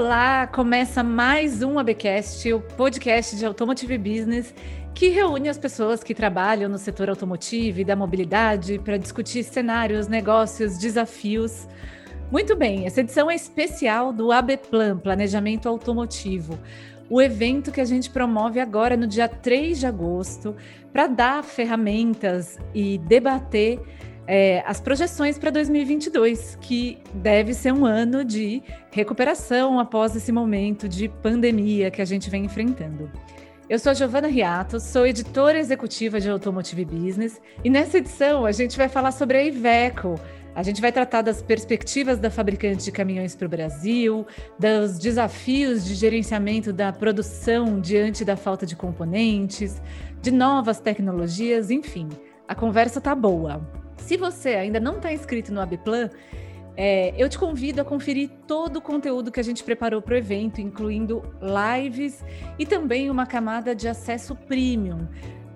Olá! Começa mais um ABcast, o podcast de Automotive Business, que reúne as pessoas que trabalham no setor automotivo e da mobilidade para discutir cenários, negócios, desafios. Muito bem, essa edição é especial do ABPlan, Planejamento Automotivo, o evento que a gente promove agora no dia 3 de agosto para dar ferramentas e debater é, as projeções para 2022, que deve ser um ano de recuperação após esse momento de pandemia que a gente vem enfrentando. Eu sou a Giovana Riato, sou editora executiva de Automotive Business e nessa edição a gente vai falar sobre a Iveco. A gente vai tratar das perspectivas da fabricante de caminhões para o Brasil, dos desafios de gerenciamento da produção diante da falta de componentes, de novas tecnologias, enfim. A conversa tá boa. Se você ainda não está inscrito no Abplan, é, eu te convido a conferir todo o conteúdo que a gente preparou para o evento, incluindo lives e também uma camada de acesso premium,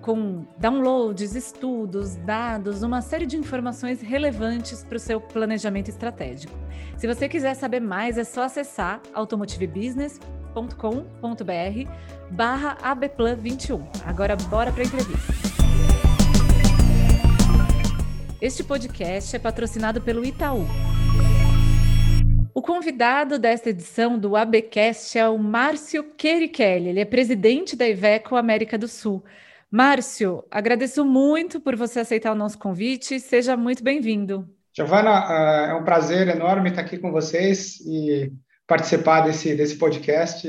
com downloads, estudos, dados, uma série de informações relevantes para o seu planejamento estratégico. Se você quiser saber mais, é só acessar automotivebusiness.com.br barra abplan21. Agora bora para a entrevista. Este podcast é patrocinado pelo Itaú. O convidado desta edição do ABcast é o Márcio Querichelli. Ele é presidente da Iveco América do Sul. Márcio, agradeço muito por você aceitar o nosso convite. Seja muito bem-vindo. Giovana, ah, é um prazer enorme estar aqui com vocês e participar desse, desse podcast.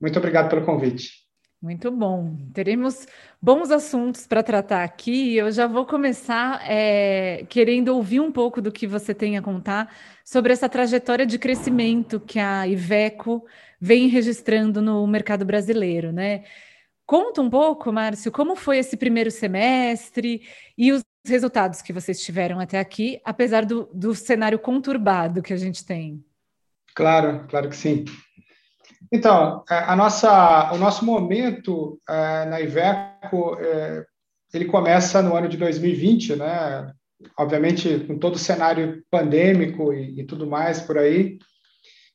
Muito obrigado pelo convite. Muito bom. Teremos bons assuntos para tratar aqui. Eu já vou começar é, querendo ouvir um pouco do que você tem a contar sobre essa trajetória de crescimento que a Iveco vem registrando no mercado brasileiro, né? Conta um pouco, Márcio, como foi esse primeiro semestre e os resultados que vocês tiveram até aqui, apesar do, do cenário conturbado que a gente tem. Claro, claro que sim. Então, é, a nossa, o nosso momento é, na Iveco, é, ele começa no ano de 2020, né? Obviamente, com todo o cenário pandêmico e, e tudo mais por aí.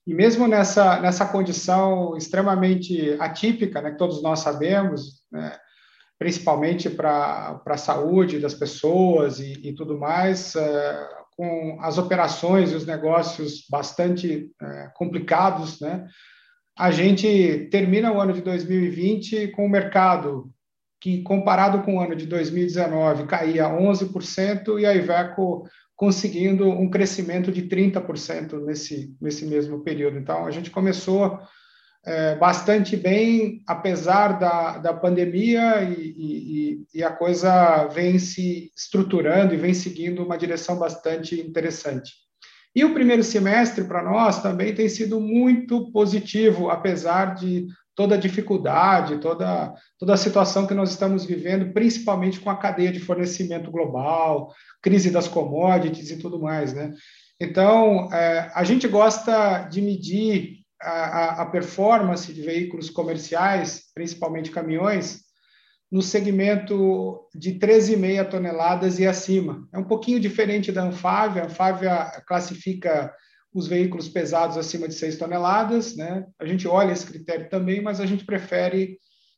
E mesmo nessa, nessa condição extremamente atípica, né, que todos nós sabemos, né, principalmente para a saúde das pessoas e, e tudo mais, é, com as operações e os negócios bastante é, complicados, né, a gente termina o ano de 2020 com o mercado que, comparado com o ano de 2019, caía 11%, e a Iveco conseguindo um crescimento de 30% nesse, nesse mesmo período. Então, a gente começou é, bastante bem, apesar da, da pandemia, e, e, e a coisa vem se estruturando e vem seguindo uma direção bastante interessante. E o primeiro semestre para nós também tem sido muito positivo, apesar de toda a dificuldade, toda, toda a situação que nós estamos vivendo, principalmente com a cadeia de fornecimento global, crise das commodities e tudo mais, né? Então, é, a gente gosta de medir a, a performance de veículos comerciais, principalmente caminhões, no segmento de 13,5 toneladas e acima. É um pouquinho diferente da Anfávia. A Anfávia classifica os veículos pesados acima de 6 toneladas. Né? A gente olha esse critério também, mas a gente prefere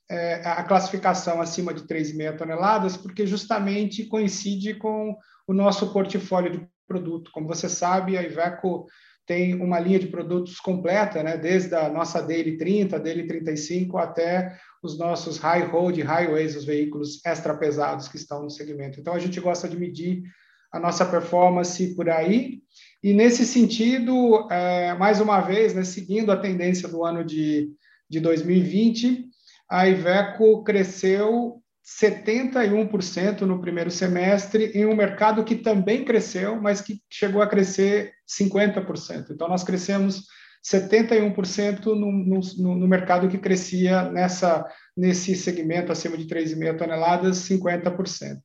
é, a classificação acima de 3,5 toneladas, porque justamente coincide com o nosso portfólio de produto. Como você sabe, a Iveco tem uma linha de produtos completa, né? desde a nossa Daily 30, Daily 35, até os nossos high road, highways, os veículos extra pesados que estão no segmento. Então, a gente gosta de medir a nossa performance por aí. E, nesse sentido, é, mais uma vez, né, seguindo a tendência do ano de, de 2020, a Iveco cresceu 71% no primeiro semestre, em um mercado que também cresceu, mas que chegou a crescer 50%. Então, nós crescemos 71% no, no, no mercado que crescia nessa, nesse segmento acima de 3,5 toneladas, 50%.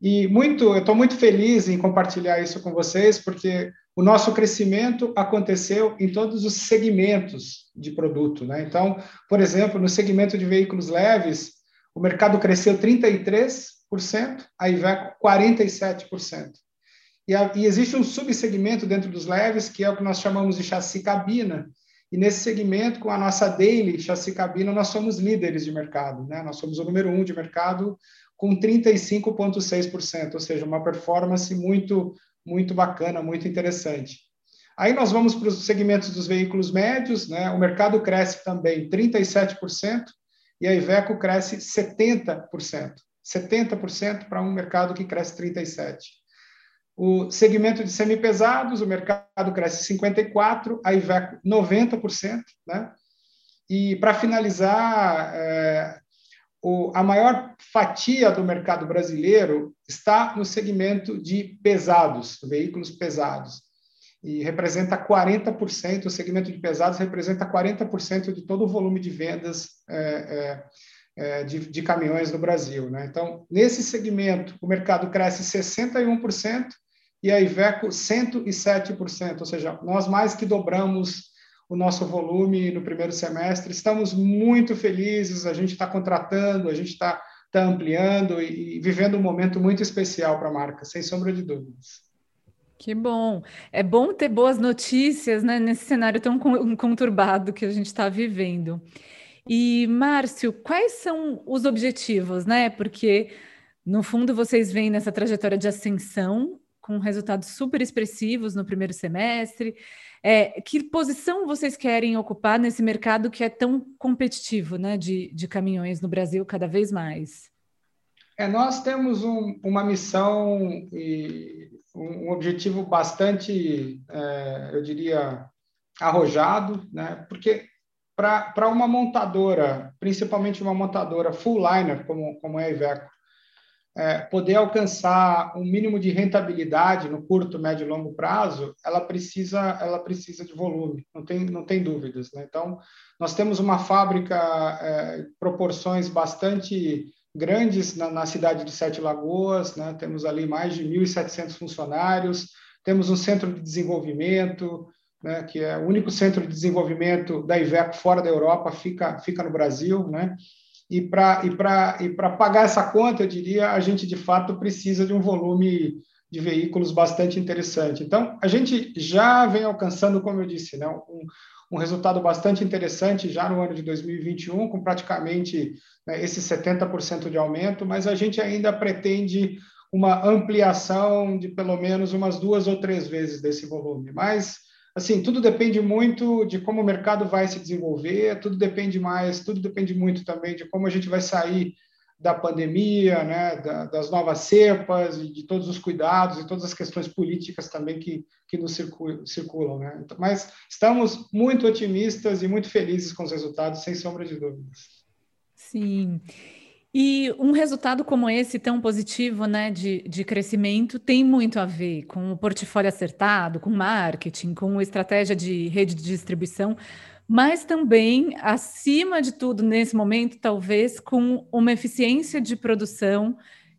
E muito, eu estou muito feliz em compartilhar isso com vocês, porque o nosso crescimento aconteceu em todos os segmentos de produto. Né? Então, por exemplo, no segmento de veículos leves, o mercado cresceu 33%, a Iveco 47%. E, a, e existe um subsegmento dentro dos leves, que é o que nós chamamos de chassi cabina, e nesse segmento, com a nossa Daily chassi cabina, nós somos líderes de mercado, né? Nós somos o número um de mercado com 35,6%, ou seja, uma performance muito, muito bacana, muito interessante. Aí nós vamos para os segmentos dos veículos médios, né? O mercado cresce também 37% e a Iveco cresce 70%. 70% para um mercado que cresce 37%. O segmento de semipesados, o mercado cresce 54%, a Iveco 90%. Né? E, para finalizar, é, o, a maior fatia do mercado brasileiro está no segmento de pesados, veículos pesados. E representa 40%, o segmento de pesados representa 40% de todo o volume de vendas é, é, é, de, de, caminhões no Brasil. Né? Então, nesse segmento, o mercado cresce 61% e a Iveco 107%, ou seja, nós mais que dobramos o nosso volume no primeiro semestre. Estamos muito felizes, a gente está contratando, a gente está tá ampliando e, e vivendo um momento muito especial para a marca, sem sombra de dúvidas. Que bom. É bom ter boas notícias né, nesse cenário tão conturbado que a gente está vivendo. E, Márcio, quais são os objetivos, né? Porque, no fundo, vocês vêm nessa trajetória de ascensão, com resultados super expressivos no primeiro semestre. É, que posição vocês querem ocupar nesse mercado que é tão competitivo, né, de, de caminhões no Brasil cada vez mais? É, nós temos um, uma missão e um objetivo bastante, é, eu diria, arrojado, né? porque para uma montadora, principalmente uma montadora full liner, como, como é a Iveco, é, poder alcançar um mínimo de rentabilidade no curto, médio e longo prazo, ela precisa, ela precisa de volume, não tem, não tem dúvidas. Né? Então, nós temos uma fábrica é, proporções bastante grandes na, na, cidade de Sete Lagoas, né? temos ali mais de 1.700 funcionários, temos um centro de desenvolvimento, né, que é o único centro de desenvolvimento da Iveco fora da Europa, fica, fica no Brasil, né? E para e e pagar essa conta, eu diria, a gente de fato precisa de um volume de veículos bastante interessante. Então, a gente já vem alcançando, como eu disse, né, um, um resultado bastante interessante já no ano de 2021, com praticamente né, esse 70% de aumento, mas a gente ainda pretende uma ampliação de pelo menos umas duas ou três vezes desse volume. Mas assim, tudo depende muito de como o mercado vai se desenvolver, tudo depende mais, tudo depende muito também de como a gente vai sair da pandemia, né, da, das novas cepas, de todos os cuidados e todas as questões políticas também que, que nos circulam. circulam né? Então, mas estamos muito otimistas e muito felizes com os resultados, sem sombra de dúvidas. Sim. E um resultado como esse, tão positivo, né, de, de crescimento, tem muito a ver com o portfólio acertado, com marketing, com estratégia de rede de distribuição, mas também, acima de tudo, nesse momento, talvez com uma eficiência de produção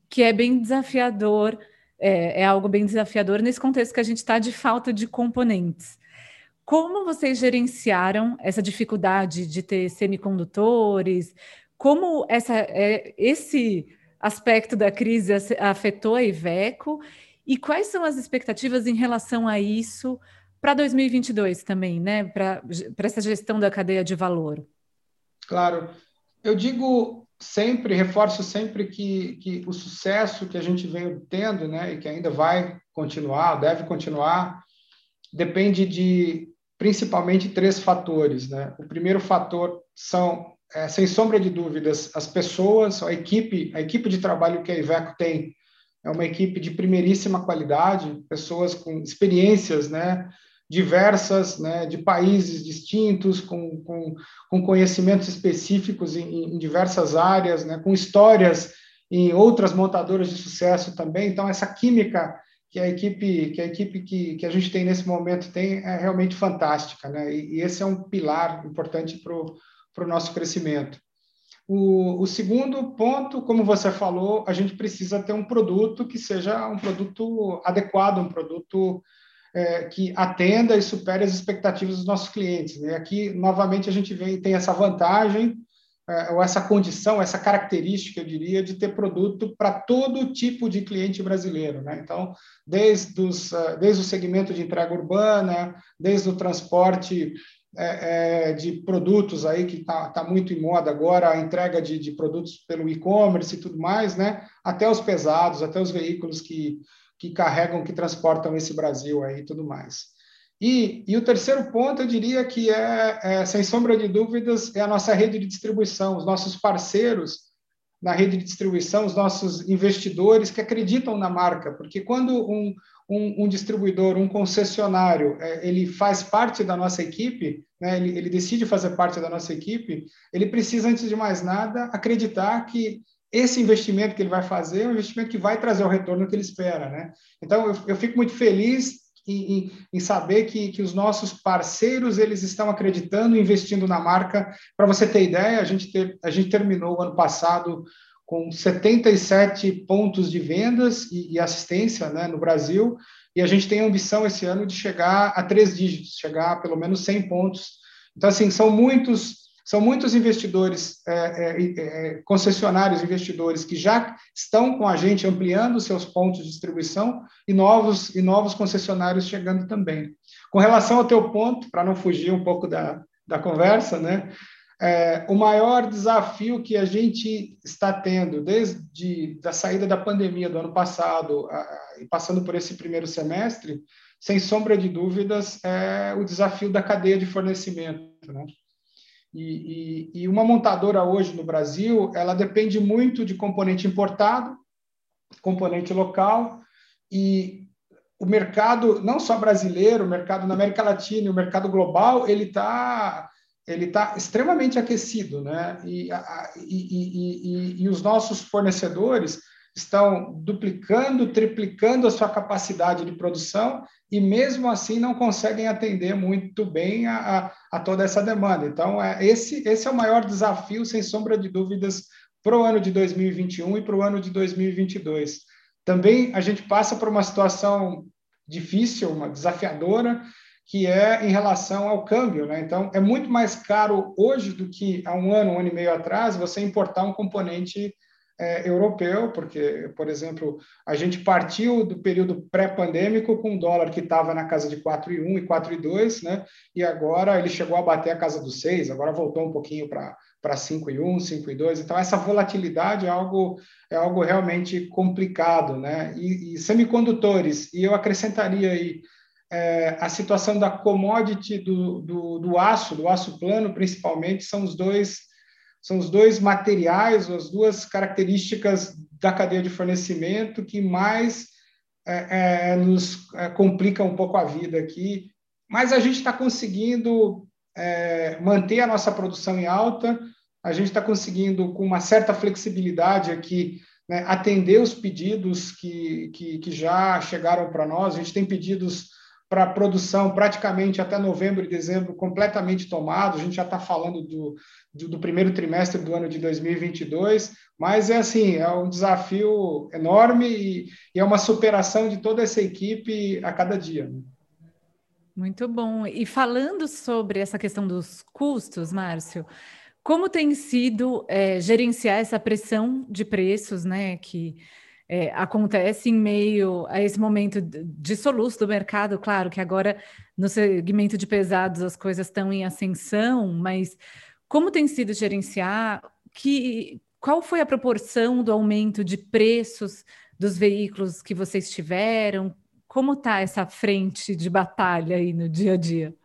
que é bem desafiador, é, é algo bem desafiador nesse contexto que a gente está de falta de componentes. Como vocês gerenciaram essa dificuldade de ter semicondutores? como essa, é, esse aspecto da crise afetou a Iveco e quais são as expectativas em relação a isso para 2022 também, né? Para essa gestão da cadeia de valor. Claro. Eu digo sempre, reforço sempre que, que o sucesso que a gente vem tendo, né, e que ainda vai continuar, deve continuar, depende de principalmente três fatores, né? O primeiro fator são é, sem sombra de dúvidas, as pessoas, a equipe, a equipe de trabalho que a Iveco tem é uma equipe de primeiríssima qualidade, pessoas com experiências, né, diversas, né, de países distintos, com, com, com conhecimentos específicos em, em diversas áreas, né, com histórias em outras montadoras de sucesso também. Então, essa química que a equipe que a equipe que, que a gente tem nesse momento tem é realmente fantástica, né? E, e esse é um pilar importante para o nosso crescimento. O, o, segundo ponto, como você falou, a gente precisa ter um produto que seja um produto adequado, um produto é, que atenda e supere as expectativas dos nossos clientes. Né? Aqui, novamente, a gente vem, tem essa vantagem, é, ou essa condição, essa característica, eu diria, de ter produto para todo tipo de cliente brasileiro. Né? Então, desde, os, desde o segmento de entrega urbana, desde o transporte é, é, de produtos aí que está tá muito em moda agora, a entrega de, de produtos pelo e-commerce e tudo mais, né? Até os pesados, até os veículos que, que carregam, que transportam esse Brasil aí e tudo mais. E, e, o terceiro ponto, eu diria que é, é, sem sombra de dúvidas, é a nossa rede de distribuição, os nossos parceiros na rede de distribuição, os nossos investidores que acreditam na marca, porque quando um, um, um distribuidor, um concessionário, é, ele faz parte da nossa equipe, né, ele, ele decide fazer parte da nossa equipe, ele precisa, antes de mais nada, acreditar que esse investimento que ele vai fazer é um investimento que vai trazer o retorno que ele espera. Né? Então, eu, eu fico muito feliz em, em, saber que, que os nossos parceiros eles estão acreditando, investindo na marca. Para você ter ideia, a gente, ter, a gente terminou o ano passado com 77 pontos de vendas e, e assistência né, no Brasil, e a gente tem a ambição esse ano de chegar a três dígitos, chegar a pelo menos 100 pontos. Então, assim, são muitos são muitos investidores, é, é, é, concessionários investidores que já estão com a gente ampliando seus pontos de distribuição e novos, e novos concessionários chegando também. Com relação ao teu ponto, para não fugir um pouco da, da conversa, né? É, o maior desafio que a gente está tendo desde a saída da pandemia do ano passado e passando por esse primeiro semestre, sem sombra de dúvidas, é o desafio da cadeia de fornecimento. Né? E, e, e, uma montadora hoje no Brasil, ela depende muito de componente importado, componente local, e o mercado, não só brasileiro, o mercado na América Latina e o mercado global, ele está ele tá extremamente aquecido, né? E, e, e, os nossos fornecedores estão duplicando, triplicando a sua capacidade de produção e mesmo assim não conseguem atender muito bem a, a, a toda essa demanda. Então, é, esse, esse é o maior desafio, sem sombra de dúvidas, para o ano de 2021 e para o ano de 2022. Também a gente passa por uma situação difícil, uma desafiadora, que é em relação ao câmbio. Né? Então, é muito mais caro hoje do que há um ano, um ano e meio atrás, você importar um componente é, europeu, porque, por exemplo, a gente partiu do período pré-pandêmico com um dólar que estava na casa de 4,1 e 4,2, né? e agora ele chegou a bater a casa dos 6, agora voltou um pouquinho para para 5,1, 5,2. Então, essa volatilidade é algo, é algo realmente complicado. Né? E, e semicondutores, e eu acrescentaria aí é, a situação da commodity do, do, do aço, do aço plano, principalmente, são os dois são os dois materiais, as duas características da cadeia de fornecimento que mais é, é, nos é, complica um pouco a vida aqui. Mas a gente está conseguindo é, manter a nossa produção em alta, a gente está conseguindo, com uma certa flexibilidade aqui, né, atender os pedidos que, que, que já chegaram para nós. A gente tem pedidos para produção praticamente até novembro e dezembro completamente tomado. A gente já está falando do, do, do, primeiro trimestre do ano de 2022, mas é assim, é um desafio enorme e, e é uma superação de toda essa equipe a cada dia. Né? Muito bom. E falando sobre essa questão dos custos, Márcio, como tem sido é, gerenciar essa pressão de preços, né, que é, acontece em meio a esse momento de soluço do mercado. Claro que agora no segmento de pesados as coisas estão em ascensão, mas como tem sido gerenciar? Que, qual foi a proporção do aumento de preços dos veículos que vocês tiveram? Como está essa frente de batalha aí no dia a dia?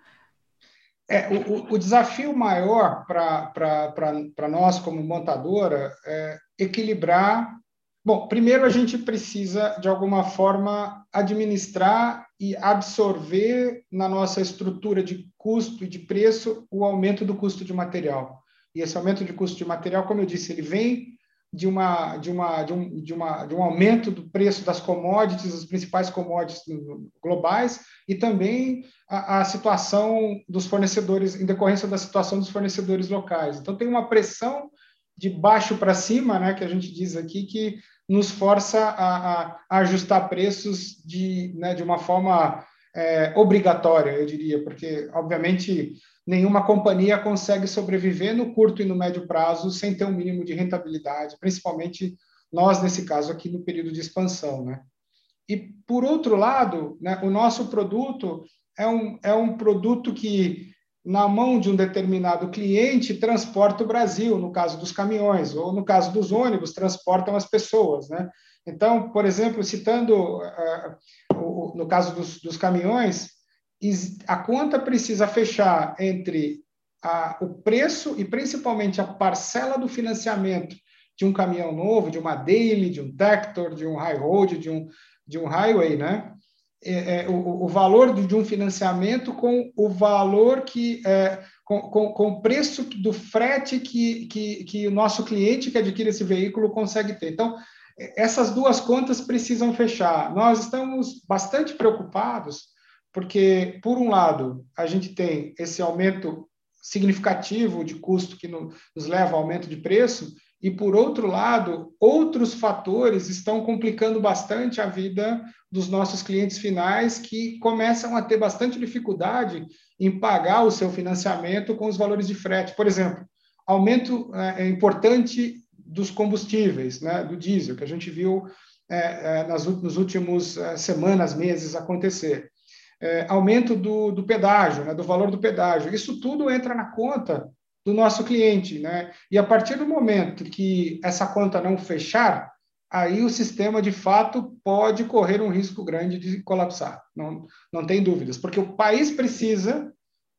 É, o, o desafio maior para nós, como montadora, é equilibrar Bom, primeiro a gente precisa, de alguma forma, administrar e absorver na nossa estrutura de custo e de preço o aumento do custo de material. E esse aumento de custo de material, como eu disse, ele vem de, uma, de, uma, de, um, de, uma, de um aumento do preço das commodities, as principais commodities globais, e também a, a situação dos fornecedores, em decorrência da situação dos fornecedores locais. Então, tem uma pressão de baixo para cima, né, que a gente diz aqui, que nos força a, a, ajustar preços de, né, de uma forma é, obrigatória, eu diria, porque, obviamente, nenhuma companhia consegue sobreviver no curto e no médio prazo sem ter um mínimo de rentabilidade, principalmente nós, nesse caso aqui, no período de expansão. Né? E, por outro lado, né, o nosso produto é um, é um produto que na mão de um determinado cliente, transporta o Brasil, no caso dos caminhões, ou no caso dos ônibus, transportam as pessoas. Né? Então, por exemplo, citando o, no caso dos, dos, caminhões, a conta precisa fechar entre a, o preço e principalmente a parcela do financiamento de um caminhão novo, de uma daily, de um tractor, de um high road, de um, de um highway, né? É, é, o, o, valor de, um financiamento com o valor que é, com, com, o preço do frete que, que, que o nosso cliente que adquire esse veículo consegue ter. Então, essas duas contas precisam fechar. Nós estamos bastante preocupados, porque, por um lado, a gente tem esse aumento significativo de custo que nos leva ao aumento de preço, e, por outro lado, outros fatores estão complicando bastante a vida dos nossos clientes finais, que começam a ter bastante dificuldade em pagar o seu financiamento com os valores de frete. Por exemplo, aumento é, importante dos combustíveis, né, do diesel, que a gente viu é, é, nas, nos últimos semanas, meses acontecer. Aumento do, do pedágio, né, do valor do pedágio. Isso tudo entra na conta do nosso cliente. Né? E a partir do momento que essa conta não fechar, aí o sistema, de fato, pode correr um risco grande de colapsar. Não, não tem dúvidas, porque o país precisa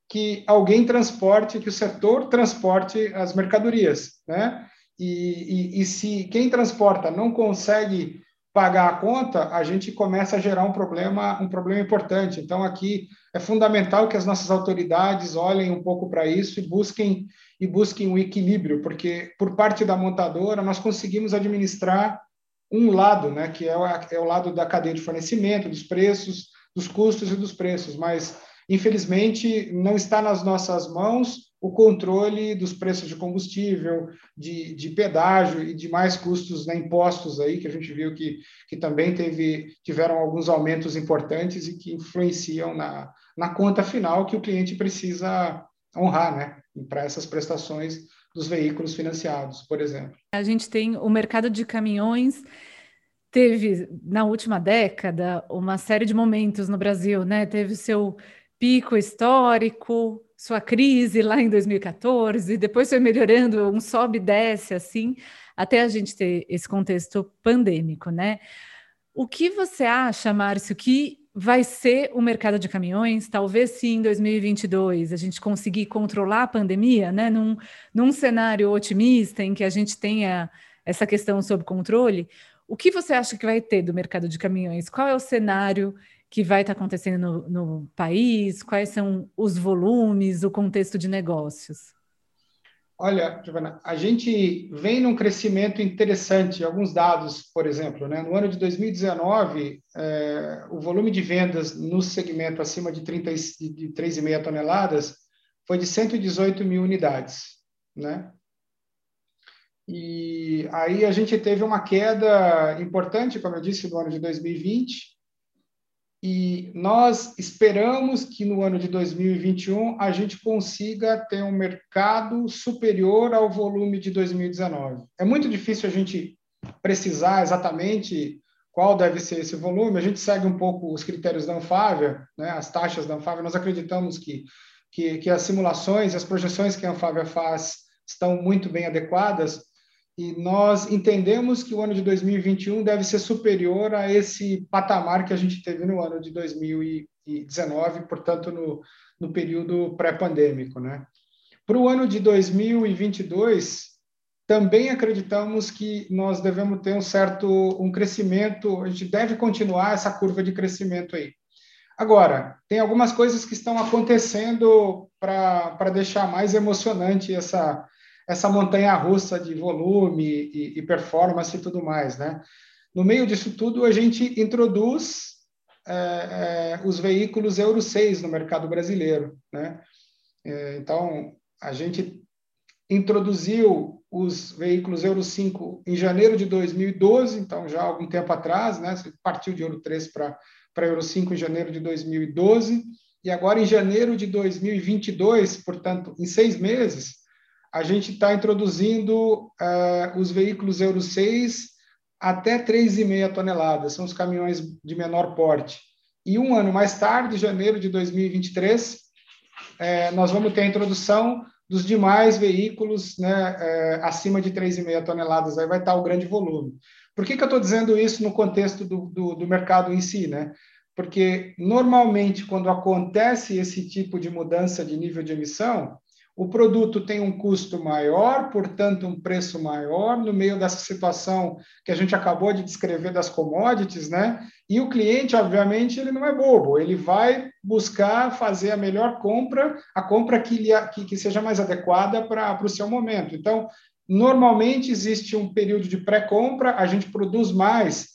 que alguém transporte, que o setor transporte as mercadorias, né? E, e, e, se quem transporta não consegue pagar a conta, a gente começa a gerar um problema, um problema importante. Então, aqui é fundamental que as nossas autoridades olhem um pouco para isso e busquem e busquem um equilíbrio, porque por parte da montadora nós conseguimos administrar um lado, né, que é o, é o lado da cadeia de fornecimento, dos preços, dos custos e dos preços, mas infelizmente não está nas nossas mãos o controle dos preços de combustível, de, de pedágio e de mais custos né, impostos aí, que a gente viu que, que também teve, tiveram alguns aumentos importantes e que influenciam na, na conta final que o cliente precisa honrar, né, para essas prestações dos veículos financiados, por exemplo. A gente tem o mercado de caminhões teve na última década uma série de momentos no Brasil, né? Teve seu pico histórico, sua crise lá em 2014, depois foi melhorando, um sobe e desce assim, até a gente ter esse contexto pandêmico, né? O que você acha, Márcio, que vai ser o mercado de caminhões? Talvez sim em 2022 a gente conseguir controlar a pandemia, né? Num, num cenário otimista em que a gente tenha essa questão sob controle. O que você acha que vai ter do mercado de caminhões? Qual é o cenário que vai estar acontecendo no, no país? Quais são os volumes, o contexto de negócios? Olha, Giovana, a gente vem num crescimento interessante. Alguns dados, por exemplo, né? no ano de 2019, é, o volume de vendas no segmento acima de, 30, de 3,5 toneladas foi de 118 mil unidades. Né? E aí a gente teve uma queda importante, como eu disse, no ano de 2020, e nós esperamos que no ano de 2021 a gente consiga ter um mercado superior ao volume de 2019. É muito difícil a gente precisar exatamente qual deve ser esse volume. A gente segue um pouco os critérios da Anfávia, né, as taxas da Anfávia. Nós acreditamos que, que, que as simulações, as projeções que a Anfávia faz estão muito bem adequadas e nós entendemos que o ano de 2021 deve ser superior a esse patamar que a gente teve no ano de 2019, portanto, no, no período pré-pandêmico. Né? Para o ano de 2022, também acreditamos que nós devemos ter um certo um crescimento, a gente deve continuar essa curva de crescimento aí. Agora, tem algumas coisas que estão acontecendo para deixar mais emocionante essa, essa montanha russa de volume e, e, performance e tudo mais, né? No meio disso tudo, a gente introduz é, é, os veículos Euro 6 no mercado brasileiro, né? É, então, a gente introduziu os veículos Euro 5 em janeiro de 2012, então já há algum tempo atrás, né? Partiu de Euro 3 para Euro 5 em janeiro de 2012, e agora em janeiro de 2022, portanto, em seis meses, a gente está introduzindo uh, os veículos Euro 6 até 3,5 toneladas, são os caminhões de menor porte. E um ano mais tarde, janeiro de 2023, é, nós vamos ter a introdução dos demais veículos né, é, acima de 3,5 toneladas, aí vai estar o grande volume. Por que, que eu estou dizendo isso no contexto do, do, do mercado em si? Né? Porque, normalmente, quando acontece esse tipo de mudança de nível de emissão, o produto tem um custo maior, portanto, um preço maior, no meio dessa situação que a gente acabou de descrever das commodities, né? E o cliente, obviamente, ele não é bobo, ele vai buscar fazer a melhor compra, a compra que, lhe, que, que seja mais adequada para o seu momento. Então, normalmente existe um período de pré-compra, a gente produz mais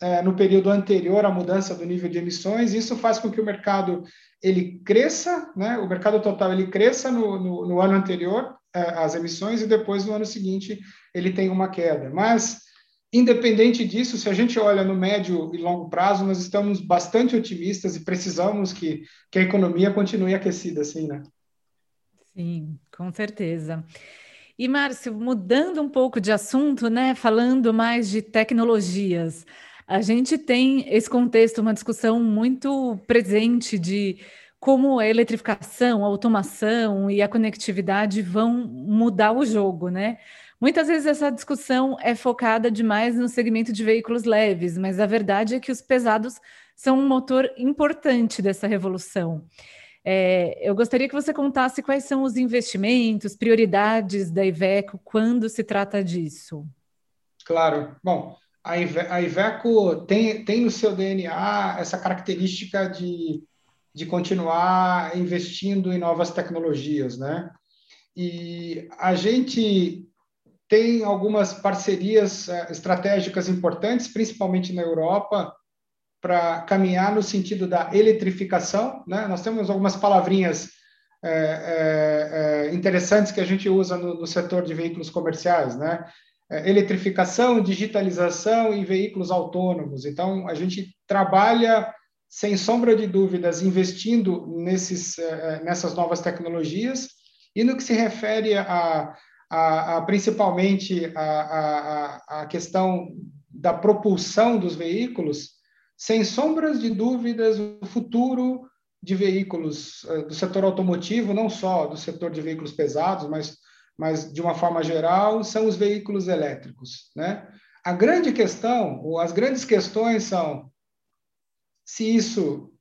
é, no período anterior à mudança do nível de emissões, isso faz com que o mercado ele cresça, né, o mercado total ele cresça no, no, no ano anterior é, às emissões e depois no ano seguinte ele tem uma queda. Mas, independente disso, se a gente olha no médio e longo prazo, nós estamos bastante otimistas e precisamos que, que a economia continue aquecida, assim, né? Sim, com certeza. E, Márcio, mudando um pouco de assunto, né, falando mais de tecnologias, a gente tem esse contexto, uma discussão muito presente de como a eletrificação, a automação e a conectividade vão mudar o jogo, né? Muitas vezes essa discussão é focada demais no segmento de veículos leves, mas a verdade é que os pesados são um motor importante dessa revolução. É, eu gostaria que você contasse quais são os investimentos, prioridades da Iveco quando se trata disso. Claro. Bom, a Iveco tem, tem no seu DNA essa característica de, de continuar investindo em novas tecnologias, né? E a gente tem algumas parcerias eh, estratégicas importantes, principalmente na Europa, para caminhar no sentido da eletrificação. Né? Nós temos algumas palavrinhas é, é, é, interessantes que a gente usa no, no, setor de veículos comerciais, né? É, eletrificação, digitalização e veículos autônomos. Então, a gente trabalha, sem sombra de dúvidas, investindo nesses, é, é, nessas novas tecnologias. E no que se refere a, a, a principalmente a, a, questão da propulsão dos veículos, sem sombras de dúvidas, o futuro de veículos do setor automotivo, não só do setor de veículos pesados, mas mas de uma forma geral, são os veículos elétricos. Né? A grande questão, ou as grandes questões são se isso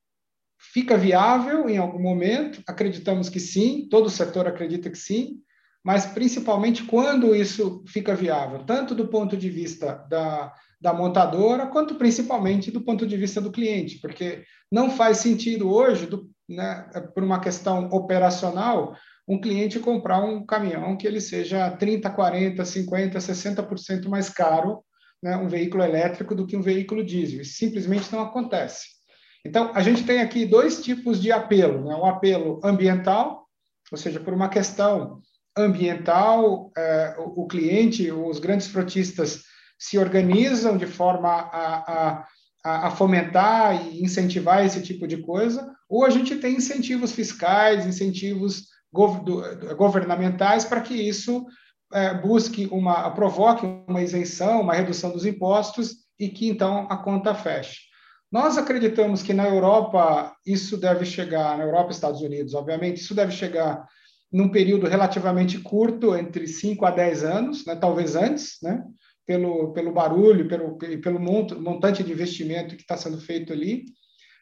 fica viável em algum momento, acreditamos que sim, todo o setor acredita que sim, mas principalmente quando isso fica viável, tanto do ponto de vista da, da montadora, quanto principalmente do ponto de vista do cliente, porque não faz sentido hoje, do, né, por uma questão operacional, um cliente comprar um caminhão que ele seja 30, 40, 50, 60% mais caro, né, um veículo elétrico, do que um veículo diesel. Isso simplesmente não acontece. Então, a gente tem aqui dois tipos de apelo: né? um apelo ambiental, ou seja, por uma questão ambiental, é, o, o, cliente, os grandes frotistas se organizam de forma a, a, a fomentar e incentivar esse tipo de coisa, ou a gente tem incentivos fiscais, incentivos governamentais para que isso é, busque uma, provoque uma isenção, uma redução dos impostos e que então a conta feche. Nós acreditamos que na Europa isso deve chegar, na Europa e Estados Unidos, obviamente, isso deve chegar num período relativamente curto, entre 5 a 10 anos, né, talvez antes, né, pelo, pelo barulho, pelo, pelo montante de investimento que está sendo feito ali.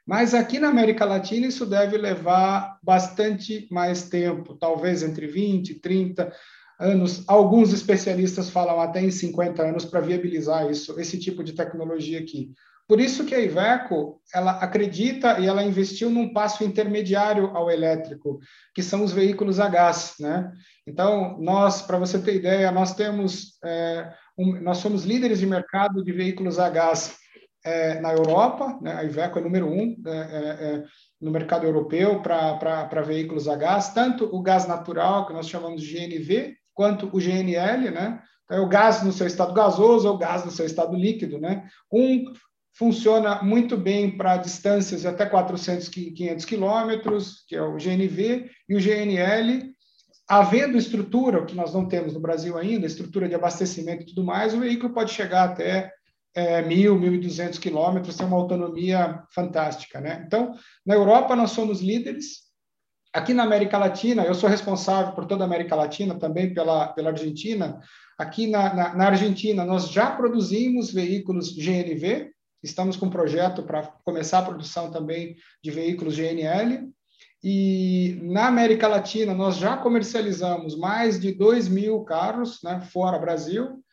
Mas aqui na América Latina isso deve levar bastante mais tempo, talvez entre 20 e 30 anos. Alguns especialistas falam até em 50 anos para viabilizar isso, esse tipo de tecnologia aqui. Por isso que a Iveco, ela acredita e ela investiu num passo intermediário ao elétrico, que são os veículos a gás, né? Então, nós, para você ter ideia, nós temos, é, um, nós somos líderes de mercado de veículos a gás é, na Europa, né, a Iveco é número um é, é, é no mercado europeu para veículos a gás, tanto o gás natural, que nós chamamos de GNV, quanto o GNL, né? Então, é o gás no seu estado gasoso ou gás no seu estado líquido, né? Um funciona muito bem para distâncias de até 400, 500 quilômetros, que é o GNV, e o GNL, havendo estrutura, o que nós não temos no Brasil ainda, estrutura de abastecimento e tudo mais, o veículo pode chegar até é, 1.000, 1.200 quilômetros, tem uma autonomia fantástica. Né? Então, na Europa, nós somos líderes, Aqui na América Latina, eu sou responsável por toda a América Latina, também pela, pela Argentina. Aqui na, na, na Argentina, nós já produzimos veículos GNV, estamos com um projeto para começar a produção também de veículos GNL. E na América Latina, nós já comercializamos mais de 2 mil carros, né, fora Brasil.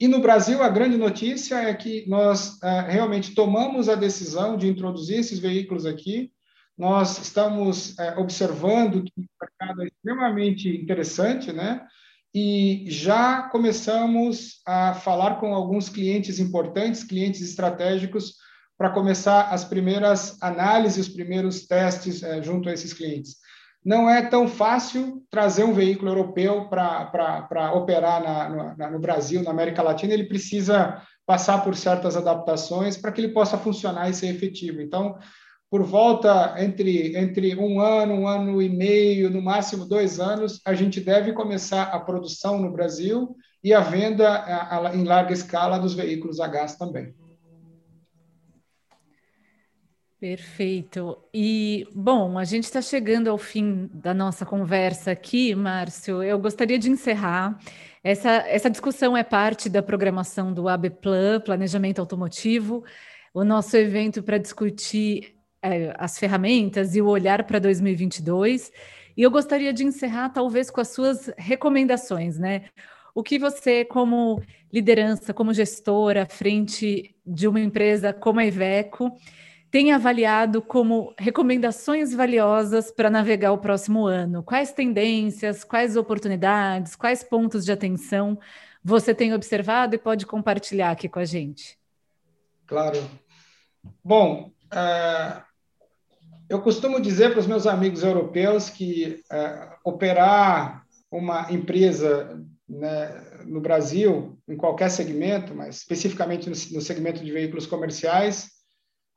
E no Brasil, a grande notícia é que nós é, realmente tomamos a decisão de introduzir esses veículos aqui. Nós estamos é, observando que o mercado é extremamente interessante, né? E já começamos a falar com alguns clientes importantes, clientes estratégicos, para começar as primeiras análises, os primeiros testes é, junto a esses clientes. Não é tão fácil trazer um veículo europeu para operar na, no, no Brasil, na América Latina, ele precisa passar por certas adaptações para que ele possa funcionar e ser efetivo. Então, por volta entre, entre um ano, um ano e meio, no máximo dois anos, a gente deve começar a produção no Brasil e a venda a, a, em larga escala dos veículos a gás também. Perfeito. E, bom, a gente está chegando ao fim da nossa conversa aqui, Márcio. Eu gostaria de encerrar. Essa, essa discussão é parte da programação do ABPlan, Planejamento Automotivo, o nosso evento para discutir é, as ferramentas e o olhar para 2022. E eu gostaria de encerrar, talvez, com as suas recomendações, né? O que você, como liderança, como gestora, frente de uma empresa como a Iveco, tem avaliado como recomendações valiosas para navegar o próximo ano? Quais tendências, quais oportunidades, quais pontos de atenção você tem observado e pode compartilhar aqui com a gente? Claro. Bom, uh, eu costumo dizer para os meus amigos europeus que uh, operar uma empresa né, no Brasil, em qualquer segmento, mas especificamente no, no segmento de veículos comerciais,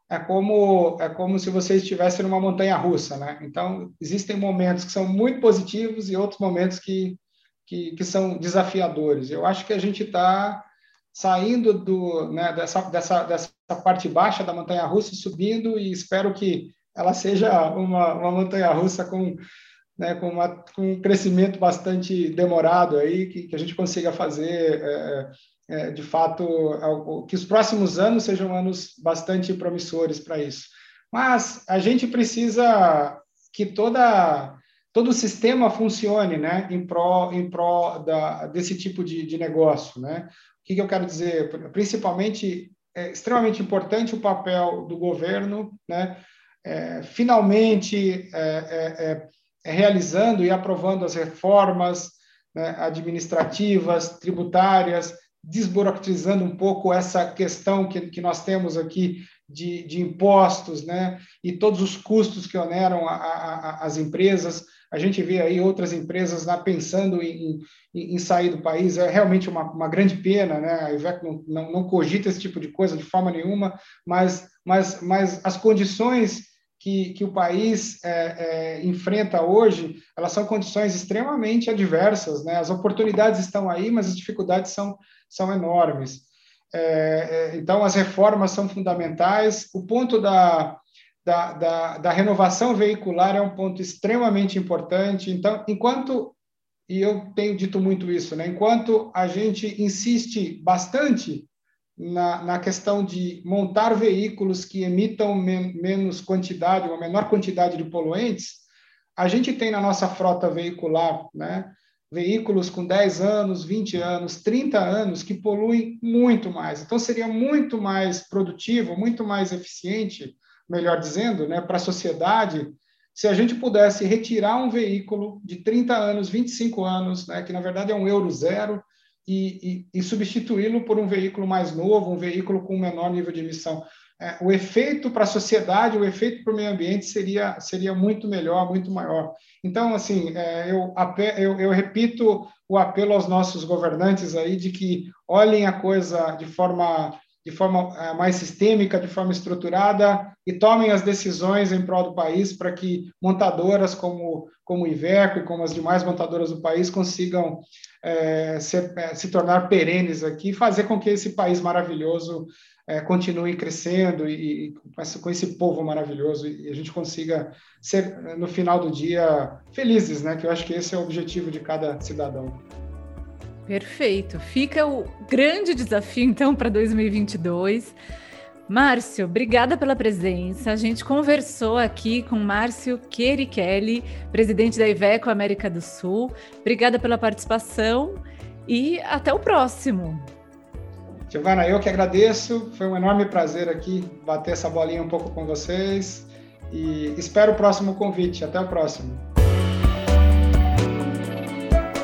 é como é como se você estivesse numa montanha russa, né? Então existem momentos que são muito positivos e outros momentos que que, que são desafiadores. Eu acho que a gente está saindo do né, dessa dessa dessa parte baixa da montanha russa, subindo e espero que ela seja uma, uma montanha russa com né, com, uma, com um crescimento bastante demorado aí, que, que a gente consiga fazer é, é, de fato, que os próximos anos sejam anos bastante promissores para isso. Mas a gente precisa que toda, todo o sistema funcione né, em pró, em pró da, desse tipo de, de negócio. Né? O que, que eu quero dizer? Principalmente, é extremamente importante o papel do governo, né? É, finalmente é, é, é realizando e aprovando as reformas né, administrativas, tributárias, desburocratizando um pouco essa questão que, que nós temos aqui de, de impostos, né, e todos os custos que oneram a, a, as empresas. A gente vê aí outras empresas lá pensando em, em, em sair do país. É realmente uma, uma grande pena, né? A Iveco não, não, não, cogita esse tipo de coisa de forma nenhuma, mas, mas, mas as condições que, que o país é, é, enfrenta hoje, elas são condições extremamente adversas, né? As oportunidades estão aí, mas as dificuldades são, são enormes. É, é, então, as reformas são fundamentais. O ponto da, da, da, da, renovação veicular é um ponto extremamente importante. Então, enquanto, e eu tenho dito muito isso, né, enquanto a gente insiste bastante na, na questão de montar veículos que emitam men menos quantidade, uma menor quantidade de poluentes, a gente tem na nossa frota veicular, né, veículos com 10 anos, 20 anos, 30 anos que poluem muito mais. Então seria muito mais produtivo, muito mais eficiente, melhor dizendo, né, para a sociedade, se a gente pudesse retirar um veículo de 30 anos, 25 anos, né, que na verdade é um euro zero, e, e, e substituí-lo por um veículo mais novo, um veículo com menor nível de emissão é, o efeito para a sociedade, o efeito para o meio ambiente seria, seria muito melhor, muito maior. Então, assim, é, eu, eu, eu, repito o apelo aos nossos governantes aí de que olhem a coisa de forma, de forma é, mais sistêmica, de forma estruturada e tomem as decisões em prol do país para que montadoras como, como o Iveco e como as demais montadoras do país consigam é, se, tornar perenes aqui, fazer com que esse país maravilhoso é, continue crescendo e, e com, esse, povo maravilhoso e a gente consiga ser, no final do dia, felizes, né? Que eu acho que esse é o objetivo de cada cidadão. Perfeito. Fica o grande desafio, então, para 2022. Márcio, obrigada pela presença. A gente conversou aqui com Márcio Kelly, presidente da Iveco América do Sul. Obrigada pela participação e até o próximo. Giovana, eu que agradeço. Foi um enorme prazer aqui bater essa bolinha um pouco com vocês e espero o próximo convite. Até o próximo.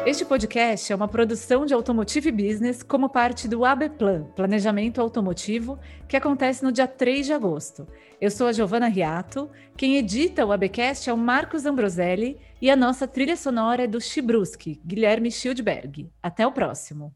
Este podcast é uma produção de Automotive Business como parte do ABPlan, Planejamento Automotivo, que acontece no dia 3 de agosto. Eu sou a Giovana Riato, quem edita o ABcast é o Marcos Ambroselli e a nossa trilha sonora é do Chibruski, Guilherme Schildberg. Até o próximo!